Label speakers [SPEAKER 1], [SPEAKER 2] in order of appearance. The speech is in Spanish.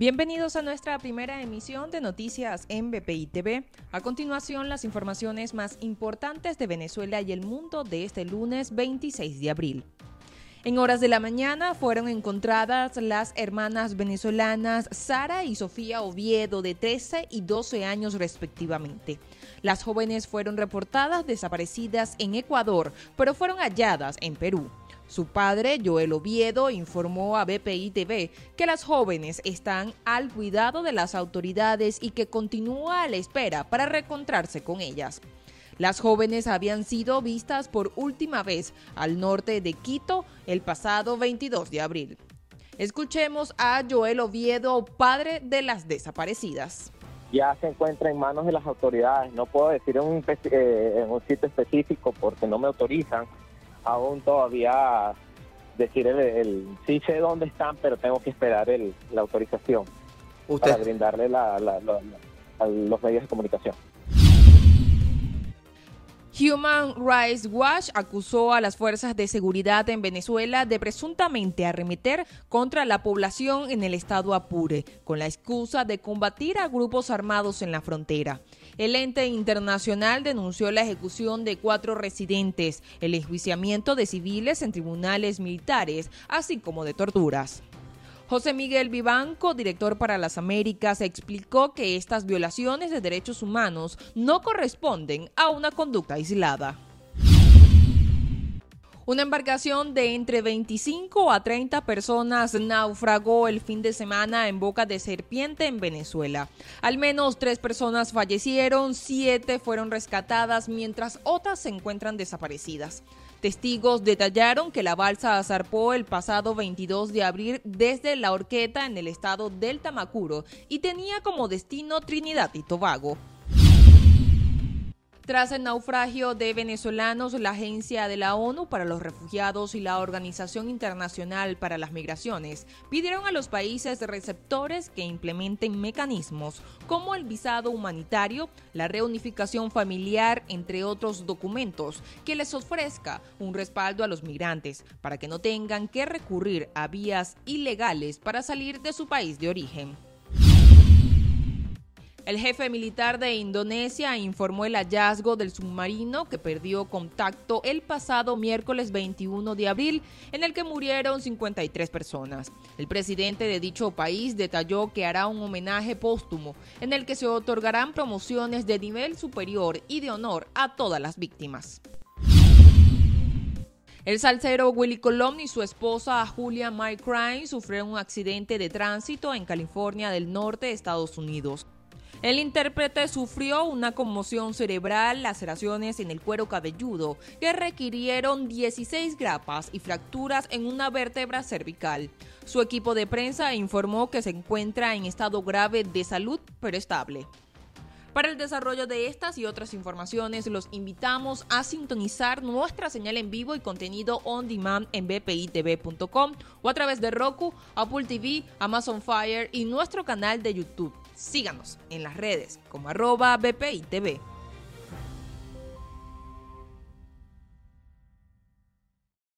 [SPEAKER 1] Bienvenidos a nuestra primera emisión de noticias en BPI TV. A continuación, las informaciones más importantes de Venezuela y el mundo de este lunes 26 de abril. En horas de la mañana fueron encontradas las hermanas venezolanas Sara y Sofía Oviedo de 13 y 12 años respectivamente. Las jóvenes fueron reportadas desaparecidas en Ecuador, pero fueron halladas en Perú. Su padre, Joel Oviedo, informó a BPI TV que las jóvenes están al cuidado de las autoridades y que continúa a la espera para reencontrarse con ellas. Las jóvenes habían sido vistas por última vez al norte de Quito el pasado 22 de abril. Escuchemos a Joel Oviedo, padre de las desaparecidas.
[SPEAKER 2] Ya se encuentra en manos de las autoridades. No puedo decir en un, eh, en un sitio específico porque no me autorizan aún todavía decir el, sí sé dónde están, pero tengo que esperar el, la autorización para brindarle la, a los medios de comunicación.
[SPEAKER 1] Human Rights Watch acusó a las fuerzas de seguridad en Venezuela de presuntamente arremeter contra la población en el estado Apure, con la excusa de combatir a grupos armados en la frontera. El ente internacional denunció la ejecución de cuatro residentes, el enjuiciamiento de civiles en tribunales militares, así como de torturas. José Miguel Vivanco, director para las Américas, explicó que estas violaciones de derechos humanos no corresponden a una conducta aislada. Una embarcación de entre 25 a 30 personas naufragó el fin de semana en Boca de Serpiente en Venezuela. Al menos tres personas fallecieron, siete fueron rescatadas mientras otras se encuentran desaparecidas. Testigos detallaron que la balsa zarpó el pasado 22 de abril desde La Horqueta en el estado del Tamacuro y tenía como destino Trinidad y Tobago. Tras el naufragio de venezolanos, la Agencia de la ONU para los Refugiados y la Organización Internacional para las Migraciones pidieron a los países receptores que implementen mecanismos como el visado humanitario, la reunificación familiar, entre otros documentos, que les ofrezca un respaldo a los migrantes para que no tengan que recurrir a vías ilegales para salir de su país de origen. El jefe militar de Indonesia informó el hallazgo del submarino que perdió contacto el pasado miércoles 21 de abril, en el que murieron 53 personas. El presidente de dicho país detalló que hará un homenaje póstumo, en el que se otorgarán promociones de nivel superior y de honor a todas las víctimas. El salsero Willy Colón y su esposa Julia Mike Crane sufrieron un accidente de tránsito en California del Norte, Estados Unidos. El intérprete sufrió una conmoción cerebral, laceraciones en el cuero cabelludo que requirieron 16 grapas y fracturas en una vértebra cervical. Su equipo de prensa informó que se encuentra en estado grave de salud, pero estable. Para el desarrollo de estas y otras informaciones, los invitamos a sintonizar nuestra señal en vivo y contenido on demand en bpitv.com o a través de Roku, Apple TV, Amazon Fire y nuestro canal de YouTube. Síganos en las redes como arroba BPI TV.